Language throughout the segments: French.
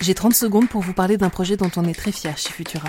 J'ai 30 secondes pour vous parler d'un projet dont on est très fier chez Futura.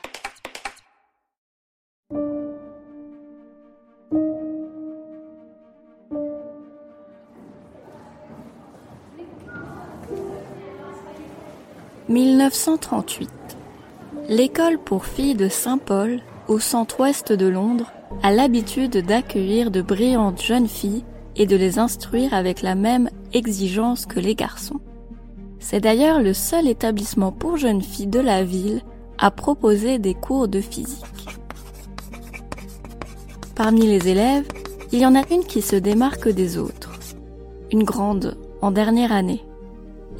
« 1938. L'école pour filles de Saint-Paul, au centre-ouest de Londres, a l'habitude d'accueillir de brillantes jeunes filles et de les instruire avec la même exigence que les garçons. C'est d'ailleurs le seul établissement pour jeunes filles de la ville à proposer des cours de physique. Parmi les élèves, il y en a une qui se démarque des autres. Une grande, en dernière année.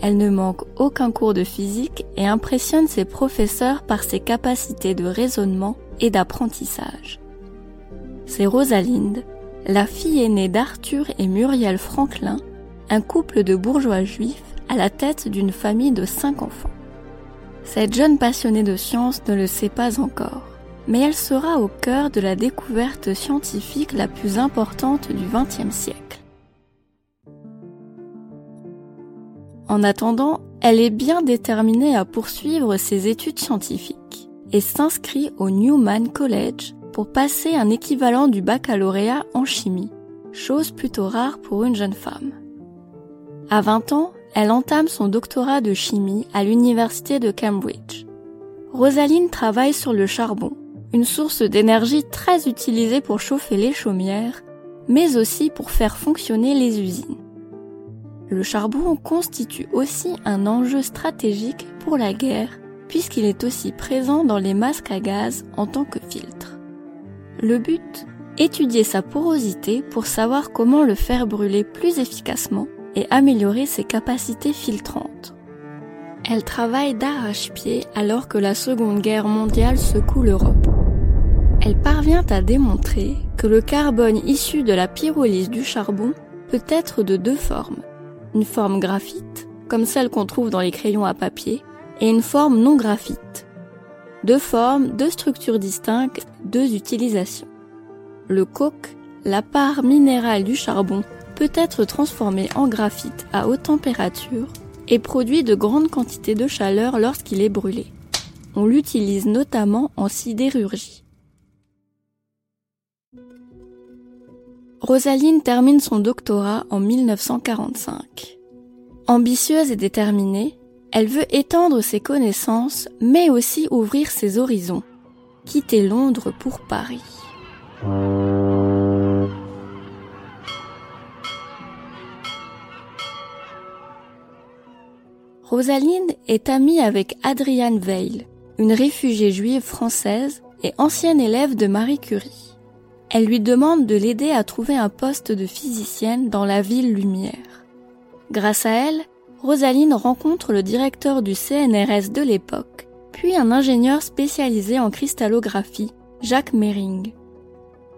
Elle ne manque aucun cours de physique et impressionne ses professeurs par ses capacités de raisonnement et d'apprentissage c'est Rosalinde, la fille aînée d'Arthur et Muriel Franklin, un couple de bourgeois juifs à la tête d'une famille de cinq enfants. Cette jeune passionnée de science ne le sait pas encore, mais elle sera au cœur de la découverte scientifique la plus importante du XXe siècle. En attendant, elle est bien déterminée à poursuivre ses études scientifiques et s'inscrit au Newman College pour passer un équivalent du baccalauréat en chimie, chose plutôt rare pour une jeune femme. À 20 ans, elle entame son doctorat de chimie à l'université de Cambridge. Rosaline travaille sur le charbon, une source d'énergie très utilisée pour chauffer les chaumières, mais aussi pour faire fonctionner les usines. Le charbon constitue aussi un enjeu stratégique pour la guerre, puisqu'il est aussi présent dans les masques à gaz en tant que filtre. Le but Étudier sa porosité pour savoir comment le faire brûler plus efficacement et améliorer ses capacités filtrantes. Elle travaille d'arrache-pied alors que la Seconde Guerre mondiale secoue l'Europe. Elle parvient à démontrer que le carbone issu de la pyrolyse du charbon peut être de deux formes. Une forme graphite, comme celle qu'on trouve dans les crayons à papier, et une forme non graphite, deux formes, deux structures distinctes, deux utilisations. Le coke, la part minérale du charbon, peut être transformée en graphite à haute température et produit de grandes quantités de chaleur lorsqu'il est brûlé. On l'utilise notamment en sidérurgie. Rosaline termine son doctorat en 1945. Ambitieuse et déterminée, elle veut étendre ses connaissances, mais aussi ouvrir ses horizons. Quitter Londres pour Paris. Rosaline est amie avec Adrienne Veil, une réfugiée juive française et ancienne élève de Marie Curie. Elle lui demande de l'aider à trouver un poste de physicienne dans la ville Lumière. Grâce à elle, Rosaline rencontre le directeur du CNRS de l'époque, puis un ingénieur spécialisé en cristallographie, Jacques Mering.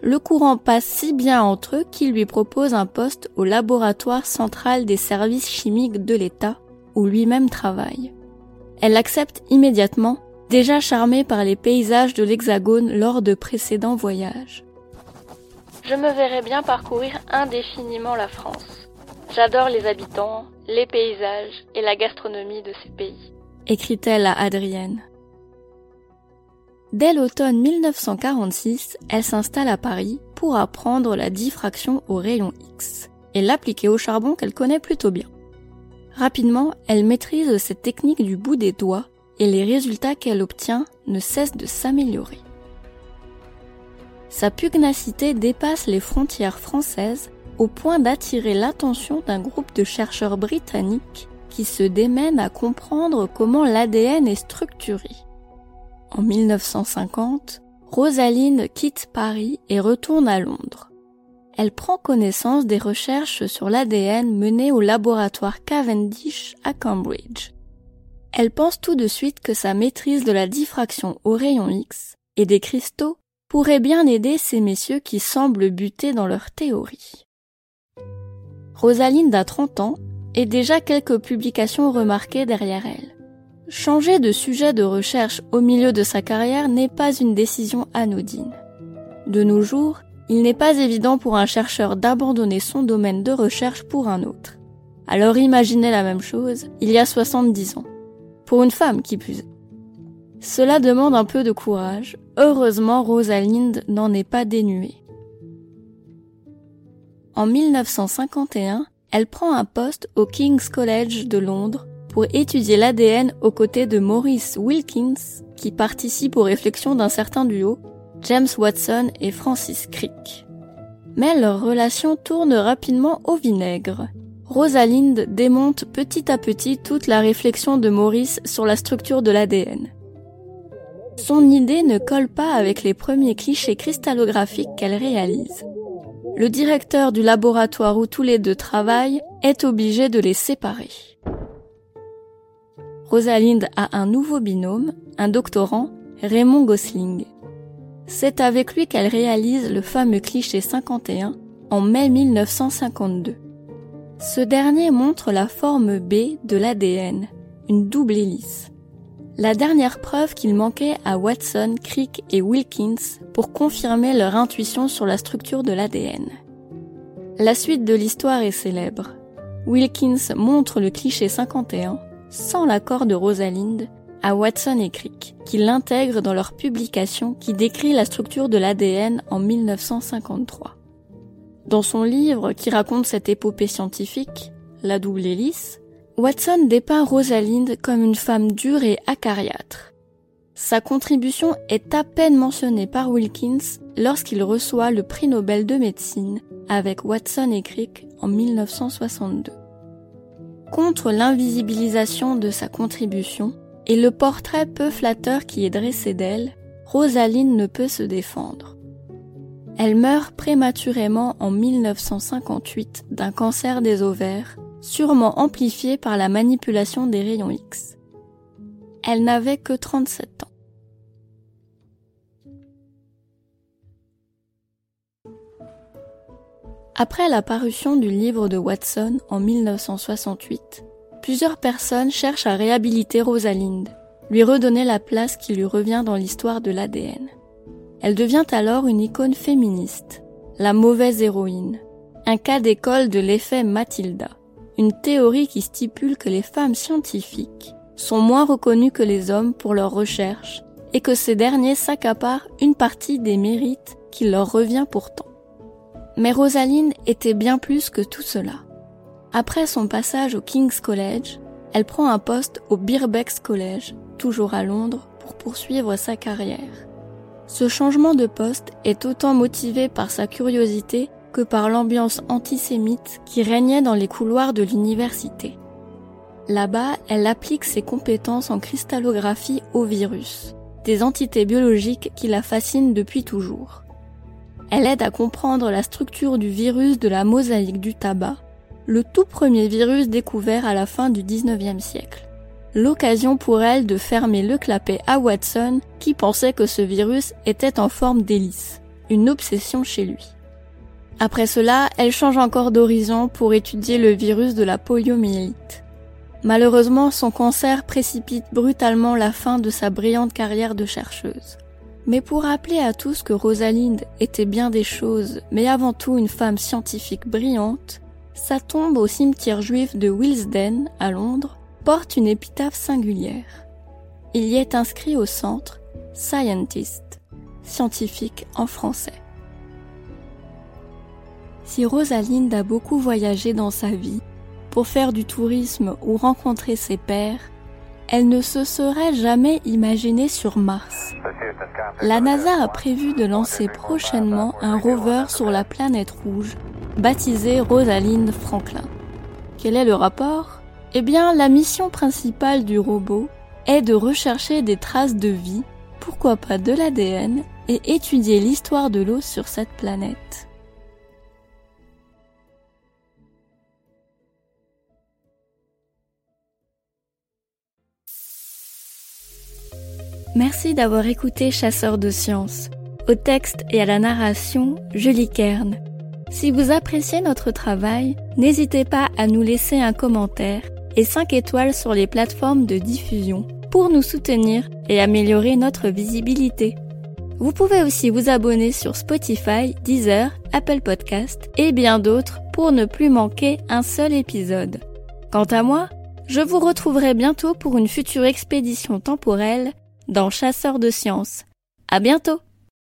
Le courant passe si bien entre eux qu'il lui propose un poste au laboratoire central des services chimiques de l'État, où lui-même travaille. Elle accepte immédiatement, déjà charmée par les paysages de l'Hexagone lors de précédents voyages. Je me verrais bien parcourir indéfiniment la France. J'adore les habitants, les paysages et la gastronomie de ces pays. Écrit-elle à Adrienne. Dès l'automne 1946, elle s'installe à Paris pour apprendre la diffraction au rayon X et l'appliquer au charbon qu'elle connaît plutôt bien. Rapidement, elle maîtrise cette technique du bout des doigts et les résultats qu'elle obtient ne cessent de s'améliorer. Sa pugnacité dépasse les frontières françaises au point d'attirer l'attention d'un groupe de chercheurs britanniques qui se démènent à comprendre comment l'ADN est structuré. En 1950, Rosaline quitte Paris et retourne à Londres. Elle prend connaissance des recherches sur l'ADN menées au laboratoire Cavendish à Cambridge. Elle pense tout de suite que sa maîtrise de la diffraction au rayon X et des cristaux pourrait bien aider ces messieurs qui semblent buter dans leur théorie. Rosalinde a 30 ans et déjà quelques publications remarquées derrière elle. Changer de sujet de recherche au milieu de sa carrière n'est pas une décision anodine. De nos jours, il n'est pas évident pour un chercheur d'abandonner son domaine de recherche pour un autre. Alors imaginez la même chose il y a 70 ans. Pour une femme qui plus Cela demande un peu de courage. Heureusement, Rosalind n'en est pas dénuée. En 1951, elle prend un poste au King's College de Londres pour étudier l'ADN aux côtés de Maurice Wilkins, qui participe aux réflexions d'un certain duo, James Watson et Francis Crick. Mais leur relation tourne rapidement au vinaigre. Rosalind démonte petit à petit toute la réflexion de Maurice sur la structure de l'ADN. Son idée ne colle pas avec les premiers clichés cristallographiques qu'elle réalise. Le directeur du laboratoire où tous les deux travaillent est obligé de les séparer. Rosalind a un nouveau binôme, un doctorant, Raymond Gosling. C'est avec lui qu'elle réalise le fameux cliché 51 en mai 1952. Ce dernier montre la forme B de l'ADN, une double hélice. La dernière preuve qu'il manquait à Watson, Crick et Wilkins pour confirmer leur intuition sur la structure de l'ADN. La suite de l'histoire est célèbre. Wilkins montre le cliché 51 sans l'accord de Rosalind, à Watson et Crick, qui l'intègrent dans leur publication qui décrit la structure de l'ADN en 1953. Dans son livre qui raconte cette épopée scientifique, La double hélice, Watson dépeint Rosalind comme une femme dure et acariâtre. Sa contribution est à peine mentionnée par Wilkins lorsqu'il reçoit le prix Nobel de médecine avec Watson et Crick en 1962 contre l'invisibilisation de sa contribution et le portrait peu flatteur qui est dressé d'elle, Rosaline ne peut se défendre. Elle meurt prématurément en 1958 d'un cancer des ovaires, sûrement amplifié par la manipulation des rayons X. Elle n'avait que 37 ans. Après la parution du livre de Watson en 1968, plusieurs personnes cherchent à réhabiliter Rosalind, lui redonner la place qui lui revient dans l'histoire de l'ADN. Elle devient alors une icône féministe, la mauvaise héroïne, un cas d'école de l'effet Matilda, une théorie qui stipule que les femmes scientifiques sont moins reconnues que les hommes pour leurs recherches et que ces derniers s'accaparent une partie des mérites qui leur revient pourtant. Mais Rosaline était bien plus que tout cela. Après son passage au King's College, elle prend un poste au Birbex College, toujours à Londres, pour poursuivre sa carrière. Ce changement de poste est autant motivé par sa curiosité que par l'ambiance antisémite qui régnait dans les couloirs de l'université. Là-bas, elle applique ses compétences en cristallographie au virus, des entités biologiques qui la fascinent depuis toujours. Elle aide à comprendre la structure du virus de la mosaïque du tabac, le tout premier virus découvert à la fin du 19e siècle. L'occasion pour elle de fermer le clapet à Watson qui pensait que ce virus était en forme d'hélice, une obsession chez lui. Après cela, elle change encore d'horizon pour étudier le virus de la poliomyélite. Malheureusement, son cancer précipite brutalement la fin de sa brillante carrière de chercheuse. Mais pour rappeler à tous que Rosalind était bien des choses, mais avant tout une femme scientifique brillante, sa tombe au cimetière juif de Willesden, à Londres, porte une épitaphe singulière. Il y est inscrit au centre Scientist, scientifique en français. Si Rosalind a beaucoup voyagé dans sa vie, pour faire du tourisme ou rencontrer ses pairs, elle ne se serait jamais imaginée sur Mars. La NASA a prévu de lancer prochainement un rover sur la planète rouge, baptisé Rosalind Franklin. Quel est le rapport? Eh bien, la mission principale du robot est de rechercher des traces de vie, pourquoi pas de l'ADN, et étudier l'histoire de l'eau sur cette planète. Merci d'avoir écouté Chasseur de sciences. Au texte et à la narration, Julie Kern. Si vous appréciez notre travail, n'hésitez pas à nous laisser un commentaire et 5 étoiles sur les plateformes de diffusion pour nous soutenir et améliorer notre visibilité. Vous pouvez aussi vous abonner sur Spotify, Deezer, Apple Podcast et bien d'autres pour ne plus manquer un seul épisode. Quant à moi, je vous retrouverai bientôt pour une future expédition temporelle dans Chasseurs de sciences. À bientôt!